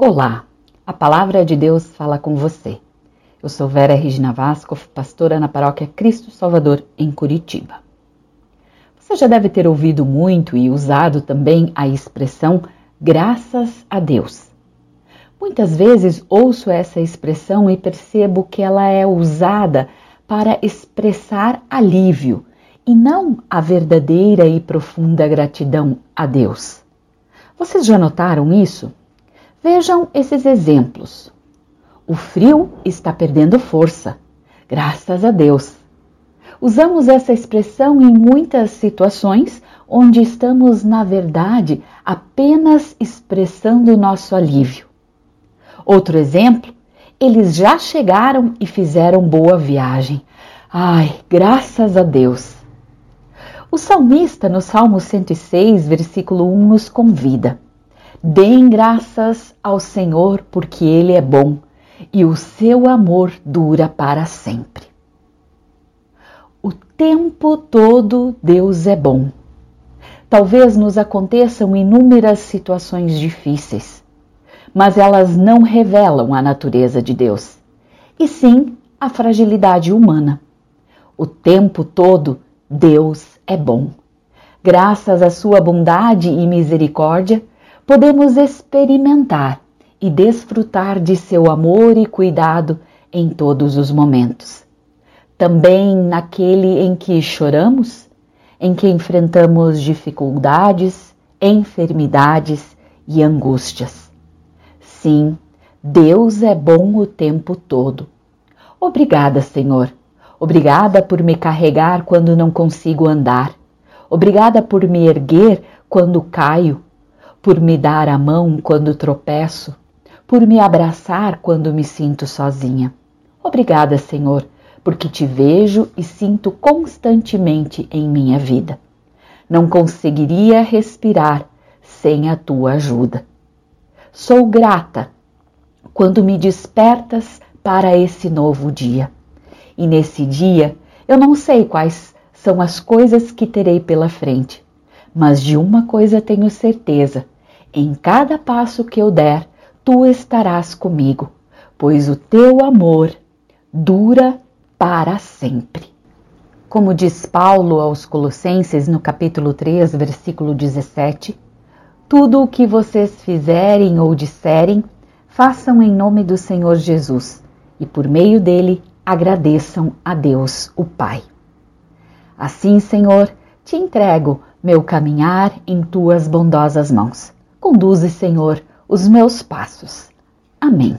Olá, a palavra de Deus fala com você. Eu sou Vera Regina Vasco, pastora na paróquia Cristo Salvador, em Curitiba. Você já deve ter ouvido muito e usado também a expressão graças a Deus. Muitas vezes ouço essa expressão e percebo que ela é usada para expressar alívio e não a verdadeira e profunda gratidão a Deus. Vocês já notaram isso? Vejam esses exemplos. O frio está perdendo força, graças a Deus. Usamos essa expressão em muitas situações onde estamos, na verdade, apenas expressando nosso alívio. Outro exemplo, eles já chegaram e fizeram boa viagem. Ai, graças a Deus. O salmista, no Salmo 106, versículo 1, nos convida Deem graças ao Senhor, porque Ele é bom e o seu amor dura para sempre. O tempo todo Deus é bom. Talvez nos aconteçam inúmeras situações difíceis, mas elas não revelam a natureza de Deus, e sim a fragilidade humana. O tempo todo Deus é bom. Graças à sua bondade e misericórdia, podemos experimentar e desfrutar de seu amor e cuidado em todos os momentos. Também naquele em que choramos, em que enfrentamos dificuldades, enfermidades e angústias. Sim, Deus é bom o tempo todo. Obrigada, Senhor. Obrigada por me carregar quando não consigo andar. Obrigada por me erguer quando caio por me dar a mão quando tropeço, por me abraçar quando me sinto sozinha. Obrigada, Senhor, porque te vejo e sinto constantemente em minha vida. Não conseguiria respirar sem a tua ajuda. Sou grata quando me despertas para esse novo dia. E nesse dia eu não sei quais são as coisas que terei pela frente, mas de uma coisa tenho certeza em cada passo que eu der, tu estarás comigo, pois o teu amor dura para sempre. Como diz Paulo aos Colossenses no capítulo 3, versículo 17: Tudo o que vocês fizerem ou disserem, façam em nome do Senhor Jesus e por meio dele agradeçam a Deus, o Pai. Assim, Senhor, te entrego meu caminhar em tuas bondosas mãos Conduze, Senhor, os meus passos. Amém.